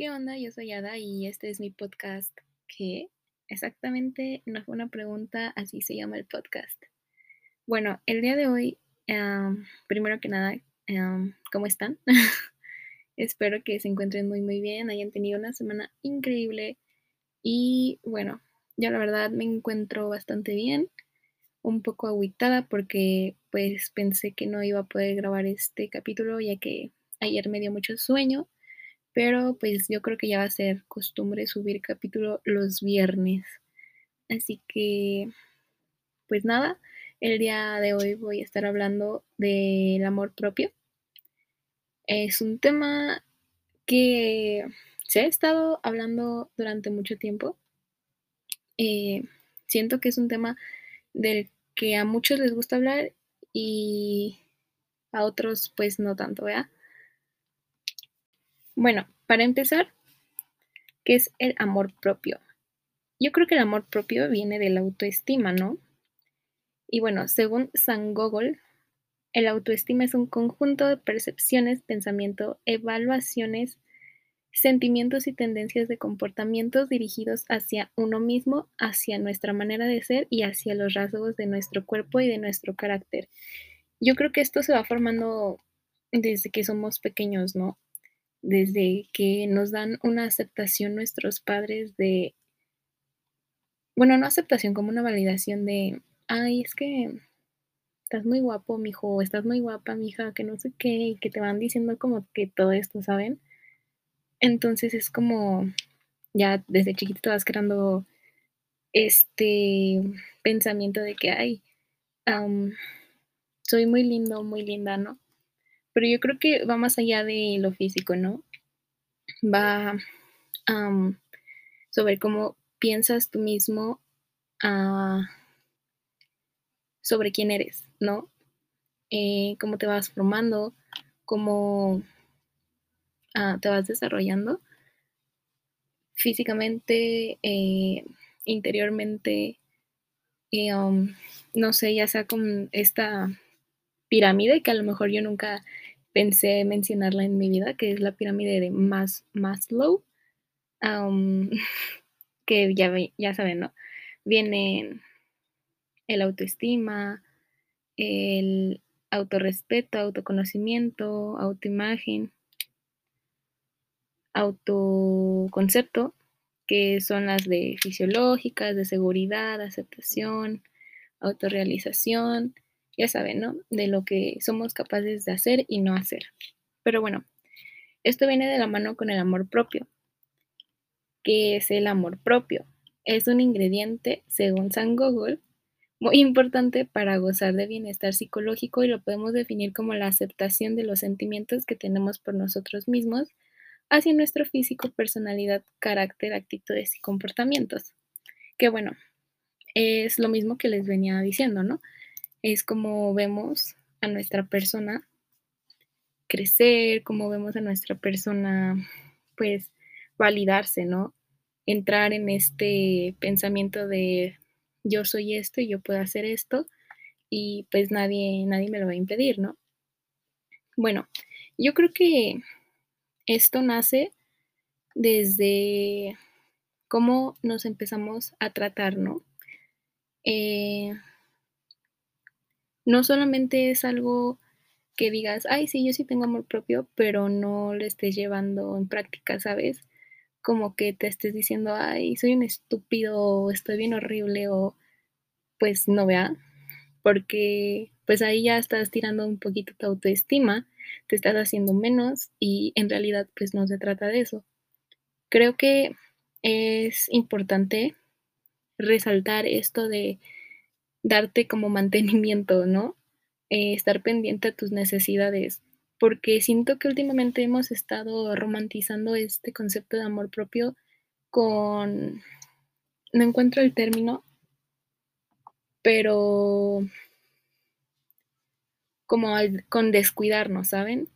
¿Qué onda? Yo soy Ada y este es mi podcast que exactamente no fue una pregunta, así se llama el podcast. Bueno, el día de hoy, primero que nada, ¿cómo están? Espero que se encuentren muy muy bien, hayan tenido una semana increíble y bueno, ya la verdad me encuentro bastante bien, un poco aguitada porque pues pensé que no iba a poder grabar este capítulo ya que ayer me dio mucho sueño pero pues yo creo que ya va a ser costumbre subir capítulo los viernes. Así que, pues nada, el día de hoy voy a estar hablando del amor propio. Es un tema que se ha estado hablando durante mucho tiempo. Eh, siento que es un tema del que a muchos les gusta hablar y a otros pues no tanto, ¿verdad? Bueno, para empezar, ¿qué es el amor propio? Yo creo que el amor propio viene de la autoestima, ¿no? Y bueno, según San Gogol, el autoestima es un conjunto de percepciones, pensamiento, evaluaciones, sentimientos y tendencias de comportamientos dirigidos hacia uno mismo, hacia nuestra manera de ser y hacia los rasgos de nuestro cuerpo y de nuestro carácter. Yo creo que esto se va formando desde que somos pequeños, ¿no? Desde que nos dan una aceptación nuestros padres de, bueno, no aceptación, como una validación de, ay, es que estás muy guapo, mijo, estás muy guapa, mija, que no sé qué, y que te van diciendo como que todo esto, ¿saben? Entonces es como, ya desde chiquito vas creando este pensamiento de que, ay, soy muy lindo, muy linda, ¿no? Pero yo creo que va más allá de lo físico, ¿no? Va sobre cómo piensas tú mismo ah, sobre quién eres, ¿no? Eh, cómo te vas formando, cómo ah, te vas desarrollando físicamente, eh, interiormente, eh, no sé, ya sea con esta pirámide que a lo mejor yo nunca pensé mencionarla en mi vida, que es la pirámide de Mas Maslow, que ya, ya saben, ¿no? Viene el autoestima, el autorrespeto, autoconocimiento, autoimagen, autoconcepto, que son las de fisiológicas, de seguridad, aceptación, autorrealización, ya saben, ¿no? De lo que somos capaces de hacer y no hacer. Pero bueno, esto viene de la mano con el amor propio. ¿Qué es el amor propio? Es un ingrediente, según San Google, muy importante para gozar de bienestar psicológico y lo podemos definir como la aceptación de los sentimientos que tenemos por nosotros mismos hacia nuestro físico, personalidad, carácter, actitudes y comportamientos. Que bueno, es lo mismo que les venía diciendo, ¿no? Es como vemos a nuestra persona crecer, como vemos a nuestra persona pues validarse, ¿no? Entrar en este pensamiento de yo soy esto y yo puedo hacer esto y pues nadie, nadie me lo va a impedir, ¿no? Bueno, yo creo que esto nace desde cómo nos empezamos a tratar, ¿no? Eh, no solamente es algo que digas, ay, sí, yo sí tengo amor propio, pero no lo estés llevando en práctica, ¿sabes? Como que te estés diciendo, ay, soy un estúpido, estoy bien horrible, o pues no vea, porque pues ahí ya estás tirando un poquito tu autoestima, te estás haciendo menos y en realidad pues no se trata de eso. Creo que es importante resaltar esto de darte como mantenimiento, ¿no? Eh, estar pendiente a tus necesidades, porque siento que últimamente hemos estado romantizando este concepto de amor propio con, no encuentro el término, pero como con descuidarnos, ¿saben?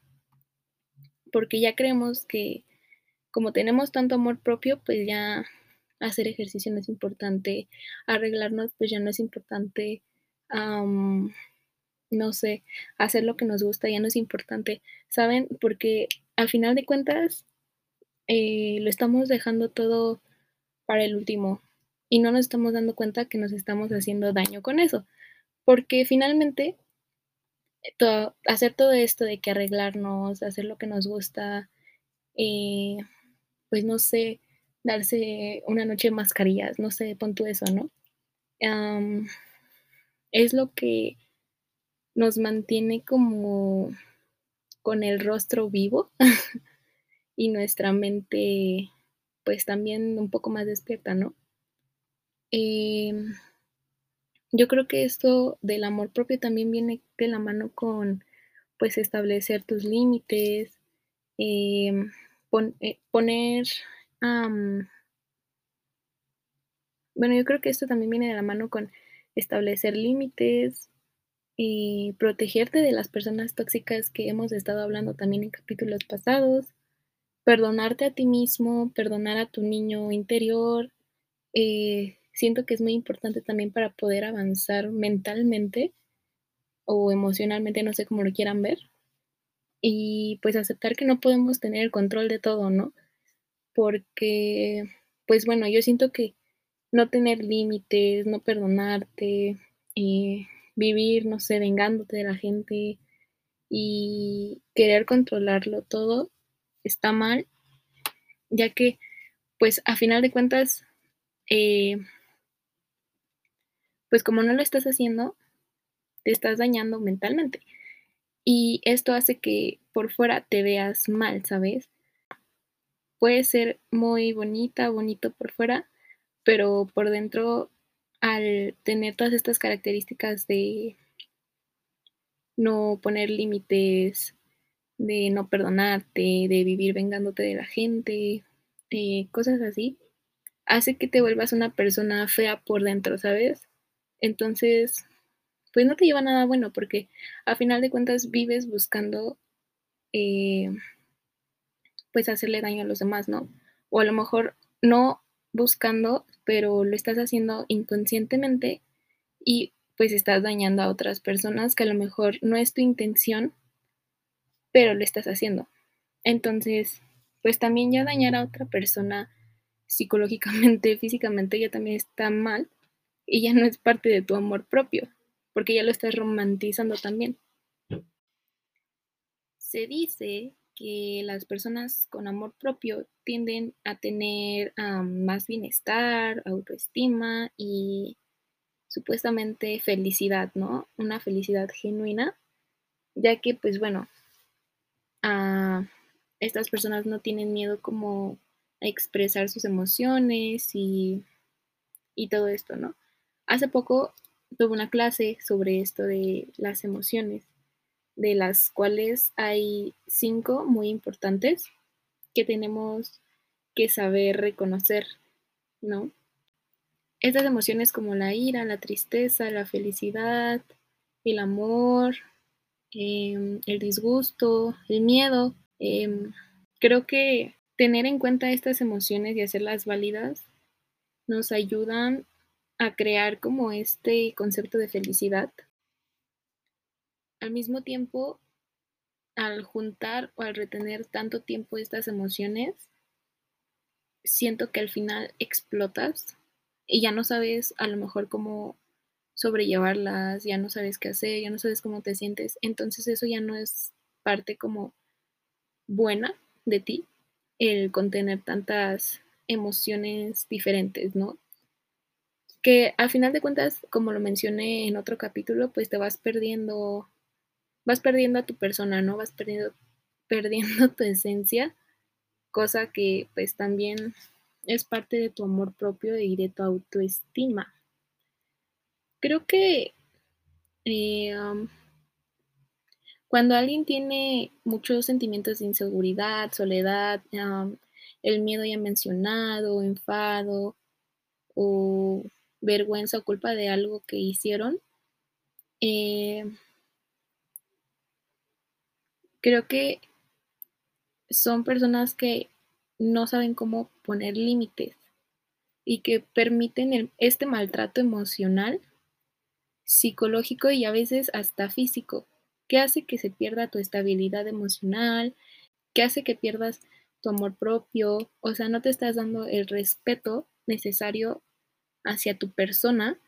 Porque ya creemos que como tenemos tanto amor propio, pues ya hacer ejercicio no es importante, arreglarnos pues ya no es importante, no sé, hacer lo que nos gusta ya no es importante, ¿saben? Porque al final de cuentas, eh, lo estamos dejando todo para el último y no nos estamos dando cuenta que nos estamos haciendo daño con eso. Porque finalmente hacer todo esto de que arreglarnos, hacer lo que nos gusta, eh, pues no sé, darse una noche de mascarillas, no sé, pon tú eso, ¿no? es lo que nos mantiene como con el rostro vivo y nuestra mente pues también un poco más despierta, ¿no? Em, yo creo que esto del amor propio también viene de la mano con pues establecer tus límites, em, eh, poner, bueno, yo creo que esto también viene de la mano con establecer límites, y protegerte de las personas tóxicas que hemos estado hablando también en capítulos pasados, perdonarte a ti mismo, perdonar a tu niño interior, eh, siento que es muy importante también para poder avanzar mentalmente o emocionalmente, no sé cómo lo quieran ver. Y pues aceptar que no podemos tener el control de todo, ¿no? Porque, pues bueno, yo siento que no tener límites, no perdonarte, eh, vivir, no sé, vengándote de la gente y querer controlarlo todo está mal, ya que, pues a final de cuentas, eh, pues como no lo estás haciendo, te estás dañando mentalmente. Y esto hace que por fuera te veas mal, ¿sabes? Puede ser muy bonita, bonito por fuera, pero por dentro, al tener todas estas características de no poner límites, de no perdonarte, de vivir vengándote de la gente, de cosas así, hace que te vuelvas una persona fea por dentro, ¿sabes? Entonces, pues no te lleva nada bueno porque a final de cuentas vives buscando eh, pues hacerle daño a los demás, ¿no? O a lo mejor no buscando, pero lo estás haciendo inconscientemente y pues estás dañando a otras personas que a lo mejor no es tu intención, pero lo estás haciendo. Entonces, pues también ya dañar a otra persona psicológicamente, físicamente, ya también está mal y ya no es parte de tu amor propio, porque ya lo estás romantizando también. Se dice que las personas con amor propio tienden a tener más bienestar, autoestima y supuestamente felicidad, ¿no? Una felicidad genuina, ya que pues bueno, estas personas no tienen miedo como a expresar sus emociones y, y todo esto, ¿no? Hace poco tuve una clase sobre esto de las emociones, de las cuales hay cinco muy importantes que tenemos que saber reconocer, ¿no? Estas emociones como la ira, la tristeza, la felicidad, el amor, em, el disgusto, el miedo. Em, creo que tener en cuenta estas emociones y hacerlas válidas nos ayudan a crear como este concepto de felicidad. Al mismo tiempo, al juntar o al retener tanto tiempo estas emociones, siento que al final explotas y ya no sabes a lo mejor cómo sobrellevarlas, ya no sabes qué hacer, ya no sabes cómo te sientes. Entonces eso ya no es parte como buena de ti, el contener tantas emociones diferentes, ¿no? que al final de cuentas, como lo mencioné en otro capítulo, pues te vas perdiendo, vas perdiendo a tu persona, ¿no? Vas perdiendo, perdiendo tu esencia, cosa que pues también es parte de tu amor propio y de tu autoestima. Creo que eh, cuando alguien tiene muchos sentimientos de inseguridad, soledad, el miedo ya mencionado, enfado o vergüenza o culpa de algo que hicieron, eh, creo que son personas que no saben cómo poner límites y que permiten este maltrato emocional, psicológico y a veces hasta físico, que hace que se pierda tu estabilidad emocional, que hace que pierdas tu amor propio, o sea, no te estás dando el respeto necesario hacia tu persona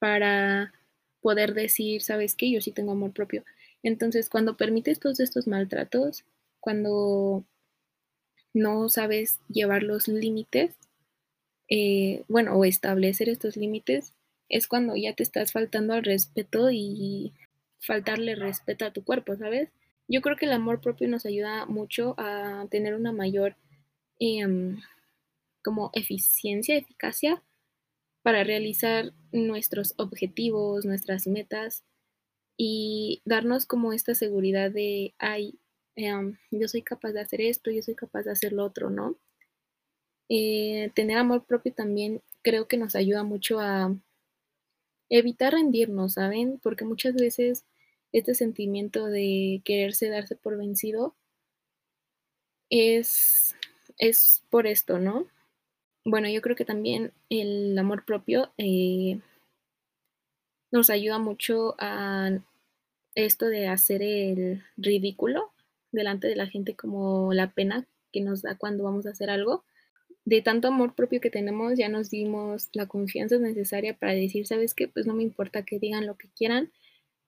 para poder decir, sabes qué, yo sí tengo amor propio. Entonces, cuando permites todos estos maltratos, cuando no sabes llevar los límites, eh, bueno, o establecer estos límites, es cuando ya te estás faltando al respeto y faltarle respeto a tu cuerpo, ¿sabes? Yo creo que el amor propio nos ayuda mucho a tener una mayor em, como eficiencia, eficacia para realizar nuestros objetivos, nuestras metas y darnos como esta seguridad de, ay, em, yo soy capaz de hacer esto, yo soy capaz de hacer lo otro, ¿no? Eh, tener amor propio también creo que nos ayuda mucho a evitar rendirnos, ¿saben? Porque muchas veces este sentimiento de quererse darse por vencido es, es por esto, ¿no? Bueno, yo creo que también el amor propio eh, nos ayuda mucho a esto de hacer el ridículo delante de la gente como la pena que nos da cuando vamos a hacer algo. De tanto amor propio que tenemos, ya nos dimos la confianza necesaria para decir, ¿sabes qué? Pues no me importa que digan lo que quieran,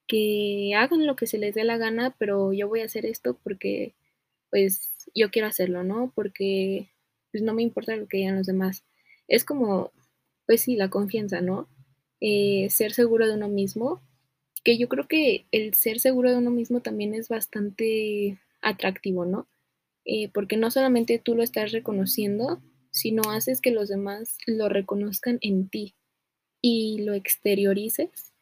que hagan lo que se les dé la gana, pero yo voy a hacer esto porque pues yo quiero hacerlo, ¿no? Porque pues no me importa lo que digan los demás. Es como, pues sí, la confianza, ¿no? Eh, ser seguro de uno mismo, que yo creo que el ser seguro de uno mismo también es bastante atractivo, ¿no? Eh, porque no solamente tú lo estás reconociendo, sino haces que los demás lo reconozcan en ti y lo exteriorices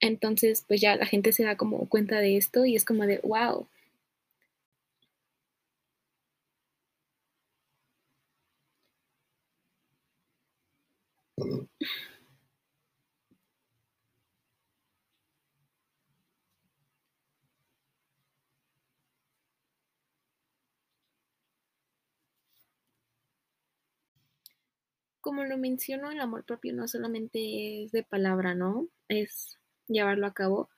entonces, pues ya la gente se da como cuenta de esto y es como de, wow. Como lo menciono, el amor propio no solamente es de palabra, ¿no? Es llevarlo a cabo.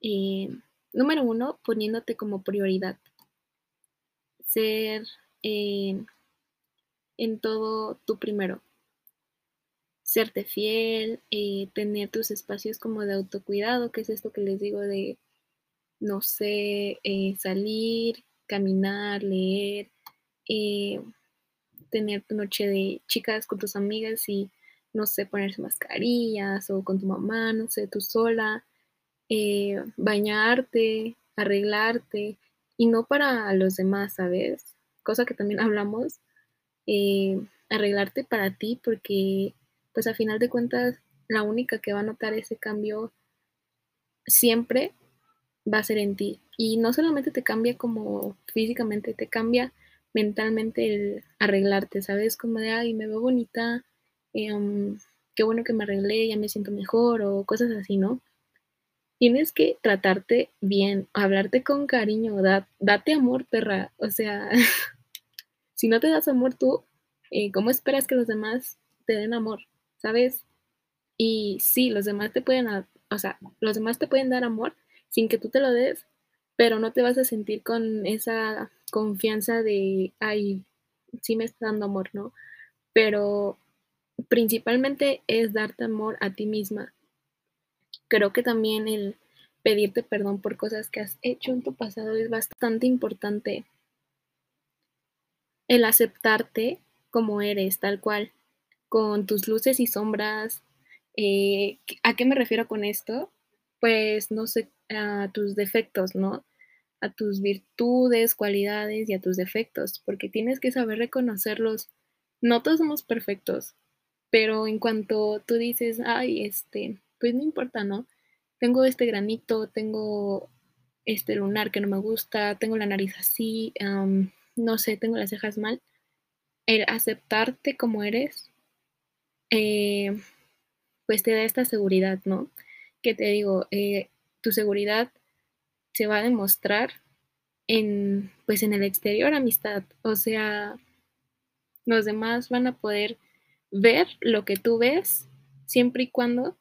Eh, número uno, poniéndote como prioridad. Ser eh, en todo tu primero. Serte fiel, eh, tener tus espacios como de autocuidado, que es esto que les digo de, no sé, salir, caminar, leer, tener tu noche de chicas con tus amigas y no sé, ponerse mascarillas o con tu mamá, no sé, tú sola, eh, bañarte, arreglarte y no para los demás, ¿sabes? Cosa que también hablamos, eh, arreglarte para ti porque pues a final de cuentas la única que va a notar ese cambio siempre va a ser en ti. Y no solamente te cambia como físicamente, te cambia mentalmente arreglarte, ¿sabes? Como de, ay, me veo bonita, Em, qué bueno que me arreglé, ya me siento mejor o cosas así, ¿no? Tienes que tratarte bien, hablarte con cariño, date amor, perra. O sea, si no te das amor tú, eh, ¿cómo esperas que los demás te den amor? ¿Sabes? Y sí, los demás te pueden, o sea, los demás te pueden dar amor sin que tú te lo des, pero no te vas a sentir con esa confianza de, ay, sí me está dando amor, ¿no? Pero principalmente es darte amor a ti misma. Creo que también el pedirte perdón por cosas que has hecho en tu pasado es bastante importante. El aceptarte como eres, tal cual, con tus luces y sombras. Eh, ¿A qué me refiero con esto? Pues no sé, a tus defectos, ¿no? A tus virtudes, cualidades y a tus defectos, porque tienes que saber reconocerlos. No todos somos perfectos, pero en cuanto tú dices, ay, este, pues no importa, ¿no? Tengo este granito, tengo este lunar que no me gusta, tengo la nariz así, no sé, tengo las cejas mal. El aceptarte como eres, eh, pues te da esta seguridad, ¿no? Que te digo, eh, tu seguridad se va a demostrar en, pues en el exterior, amistad. O sea, los demás van a poder ver lo que tú ves siempre y cuando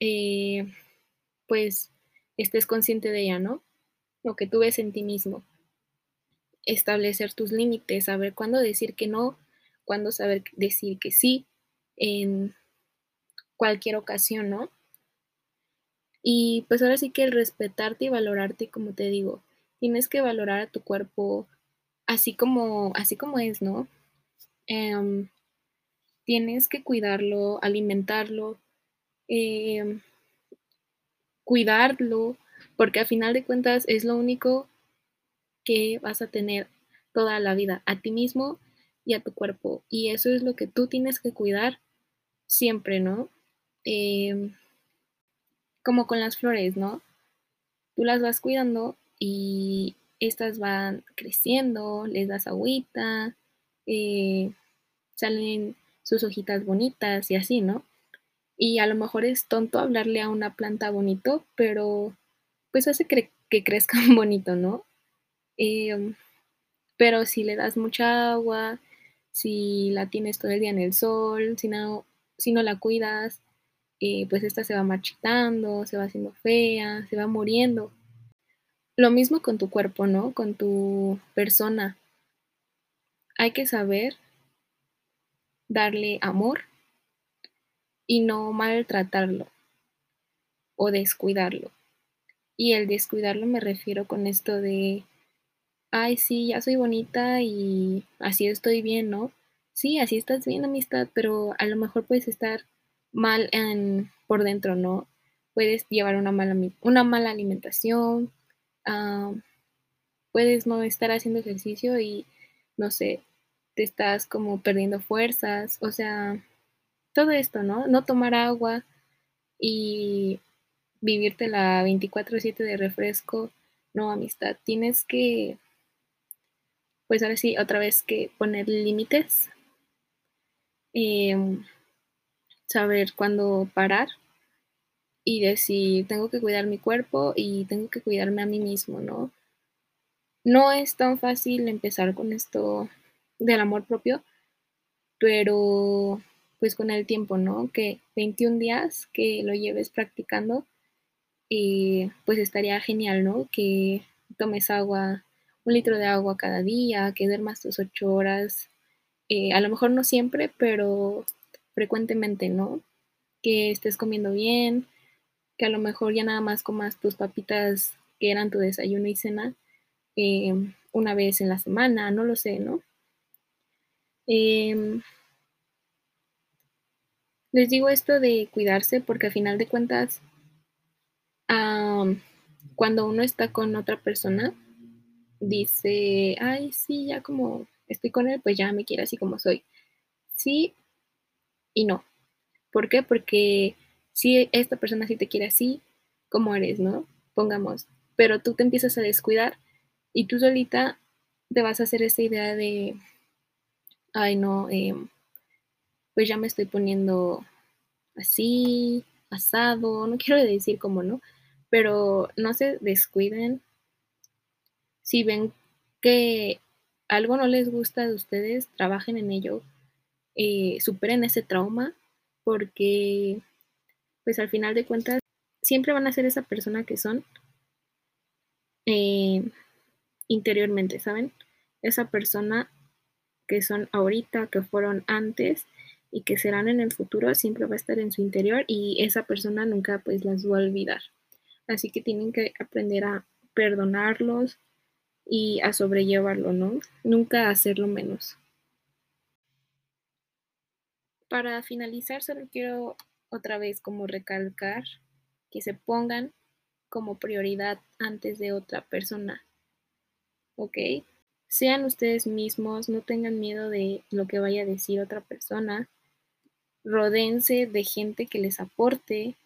eh, pues estés consciente de ella, ¿no? Lo que tú ves en ti mismo. establecer tus límites, saber cuándo decir que no, cuándo saber decir que sí en cualquier ocasión, ¿no? Y pues ahora sí que el respetarte y valorarte, como te digo, tienes que valorar a tu cuerpo así como, así como es, ¿no? Em, tienes que cuidarlo, alimentarlo, em, cuidarlo, porque a final de cuentas es lo único que vas a tener toda la vida, a ti mismo y a tu cuerpo. Y eso es lo que tú tienes que cuidar siempre, ¿no? Em, como con las flores, ¿no? Tú las vas cuidando y estas van creciendo, les das agüita, eh, salen sus hojitas bonitas y así, ¿no? Y a lo mejor es tonto hablarle a una planta bonito, pero pues hace que crezcan bonito, ¿no? Em, pero si le das mucha agua, si la tienes todo el día en el sol, si no, si no la cuidas, pues esta se va marchitando, se va haciendo fea, se va muriendo. Lo mismo con tu cuerpo, ¿no? Con tu persona. Hay que saber darle amor y no maltratarlo o descuidarlo. Y el descuidarlo me refiero con esto de, ay, sí, ya soy bonita y así estoy bien, ¿no? Sí, así estás bien, amistad, pero a lo mejor puedes estar mal en, por dentro, ¿no? Puedes llevar una mala, una mala alimentación, puedes no estar haciendo ejercicio y, no sé, te estás como perdiendo fuerzas, o sea, todo esto, ¿no? No tomar agua y vivirte la 24/7 de refresco, no amistad, tienes que, pues ahora sí, otra vez que poner límites. Em, saber cuándo parar y decir, tengo que cuidar mi cuerpo y tengo que cuidarme a mí mismo, ¿no? No es tan fácil empezar con esto del amor propio, pero pues con el tiempo, ¿no? Que 21 días que lo lleves practicando, eh, pues estaría genial, ¿no? Que tomes agua, un litro de agua cada día, que duermas tus ocho horas, eh, a lo mejor no siempre, pero frecuentemente, ¿no? Que estés comiendo bien, que a lo mejor ya nada más comas tus papitas que eran tu desayuno y cena eh, una vez en la semana, no lo sé, ¿no? Em, les digo esto de cuidarse porque a final de cuentas, cuando uno está con otra persona, dice, ay, sí, ya como estoy con él, pues ya me quiere así como soy. Sí, y no. ¿Por qué? Porque si esta persona sí te quiere así, como eres, ¿no? Pongamos, pero tú te empiezas a descuidar y tú solita te vas a hacer esa idea de, ay, no, em, pues ya me estoy poniendo así, asado, no quiero decir cómo, ¿no? Pero no se descuiden. Si ven que algo no les gusta de ustedes, trabajen en ello, eh, superen ese trauma, porque pues al final de cuentas siempre van a ser esa persona que son eh, interiormente, ¿saben? Esa persona que son ahorita, que fueron antes y que serán en el futuro, siempre va a estar en su interior y esa persona nunca pues las va a olvidar. Así que tienen que aprender a perdonarlos y a sobrellevarlo, ¿no? Nunca hacerlo menos. Para finalizar, solo quiero otra vez como recalcar que se pongan como prioridad antes de otra persona. ¿Ok? Sean ustedes mismos, no tengan miedo de lo que vaya a decir otra persona. Rodense de gente que les aporte.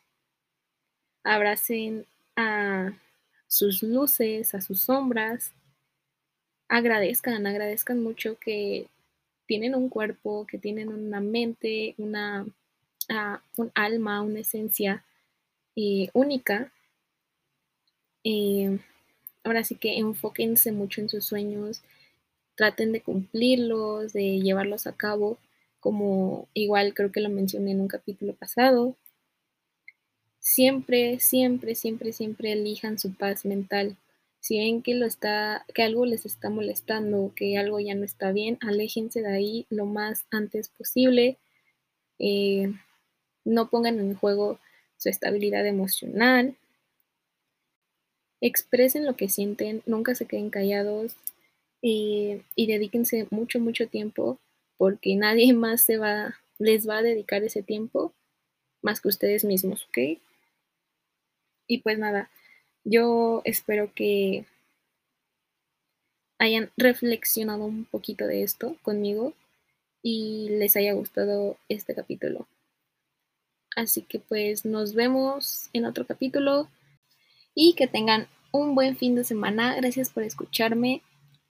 Abracen a sus luces, a sus sombras. Agradezcan, agradezcan mucho que tienen un cuerpo, que tienen una mente, una, ah, un alma, una esencia eh, única. Eh, ahora sí que enfóquense mucho en sus sueños, traten de cumplirlos, de llevarlos a cabo, como igual creo que lo mencioné en un capítulo pasado. Siempre, siempre, siempre, siempre elijan su paz mental. Si ven que, lo está, que algo les está molestando, que algo ya no está bien, aléjense de ahí lo más antes posible. Eh, no pongan en juego su estabilidad emocional. Expresen lo que sienten, nunca se queden callados eh, y dedíquense mucho, mucho tiempo porque nadie más se va, les va a dedicar ese tiempo más que ustedes mismos, ¿ok? Y pues nada, yo espero que hayan reflexionado un poquito de esto conmigo y les haya gustado este capítulo. Así que pues nos vemos en otro capítulo y que tengan un buen fin de semana. Gracias por escucharme